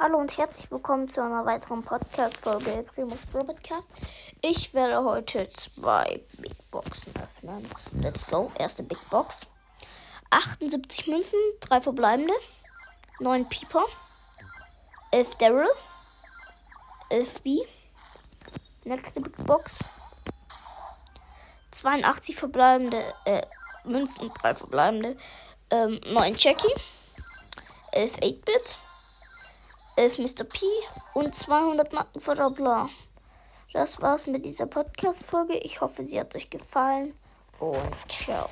Hallo und herzlich willkommen zu einer weiteren Podcast-Folge Primus Pro Podcast. Ich werde heute zwei Big Boxen öffnen. Let's go. Erste Big Box. 78 Münzen, 3 verbleibende, 9 Pieper, 11 Daryl, 11 B. Nächste Big Box. 82 verbleibende äh, Münzen, 3 verbleibende, ähm, 9 Jackie, 11 8-Bit, 11 Mr. P und 200 Markenverdoppler. Das war's mit dieser Podcast-Folge. Ich hoffe, sie hat euch gefallen und ciao.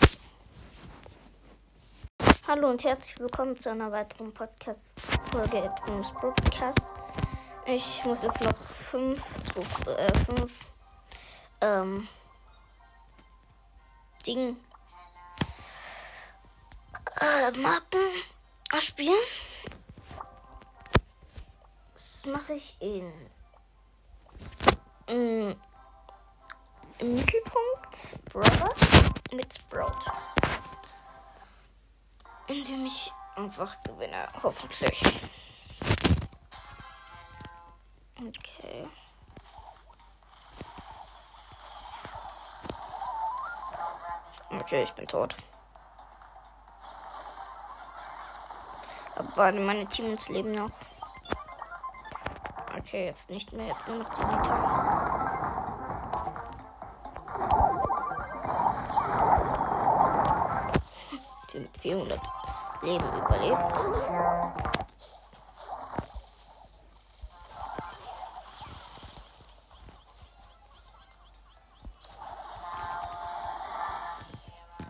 Hallo und herzlich willkommen zu einer weiteren Podcast-Folge im Podcast. Ich muss jetzt noch fünf, äh, fünf ähm, Ding äh, Marken spielen. Mache ich in, in mm, im Mittelpunkt Brother mit Sprout. Indem ich einfach gewinne, hoffentlich. Okay. Okay, ich bin tot. Aber meine Teams leben noch. Okay, jetzt nicht mehr. Jetzt nur noch die Nita. Sie mit 400 Leben überlebt.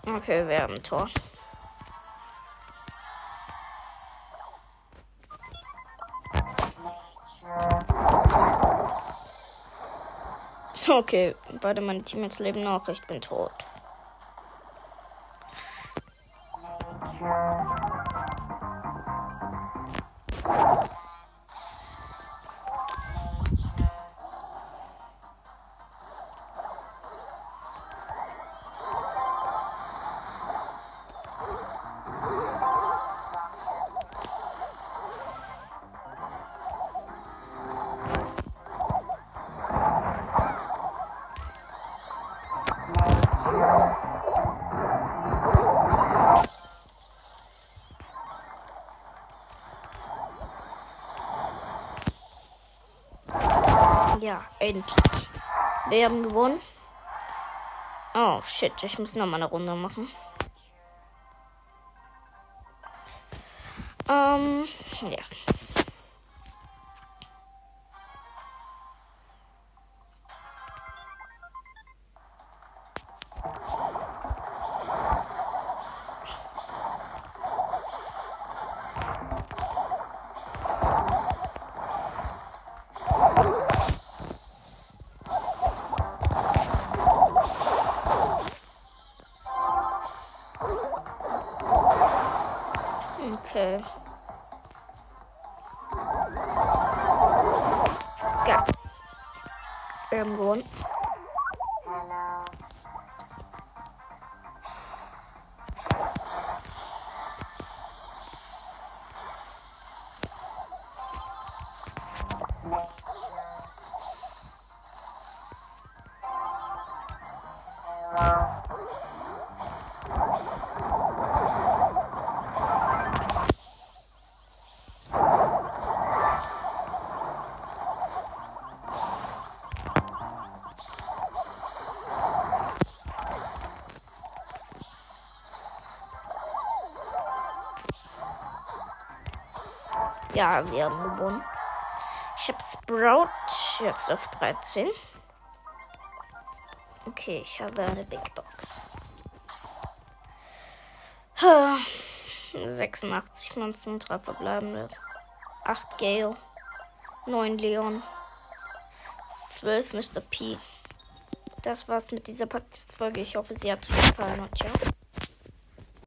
Okay, wir haben ein Tor. Okay, beide meine Teammates leben noch. Ich bin tot. Ja, endlich. Wir haben gewonnen. Oh, shit. Ich muss noch mal eine Runde machen. Ähm, ja. Okay. Geil. Wir haben gewonnen. Ja, wir haben gewonnen. Ich habe Sprout jetzt auf 13. Okay, ich habe eine Big Box. 86 Münzen, 3 verbleibende. 8 Gale. 9 Leon. 12 Mr. P. Das war's mit dieser Podcast-Folge. Ich hoffe, sie hat euch gefallen. Und ciao.